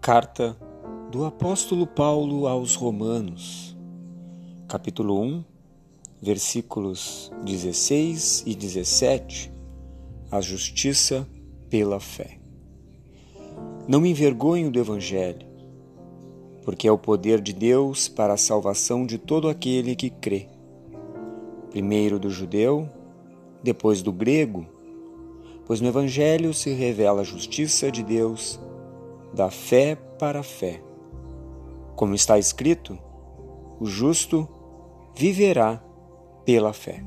Carta do Apóstolo Paulo aos Romanos, capítulo 1, versículos 16 e 17. A justiça pela fé. Não me envergonho do Evangelho, porque é o poder de Deus para a salvação de todo aquele que crê, primeiro do judeu, depois do grego, pois no Evangelho se revela a justiça de Deus da fé para a fé. Como está escrito, o justo viverá pela fé.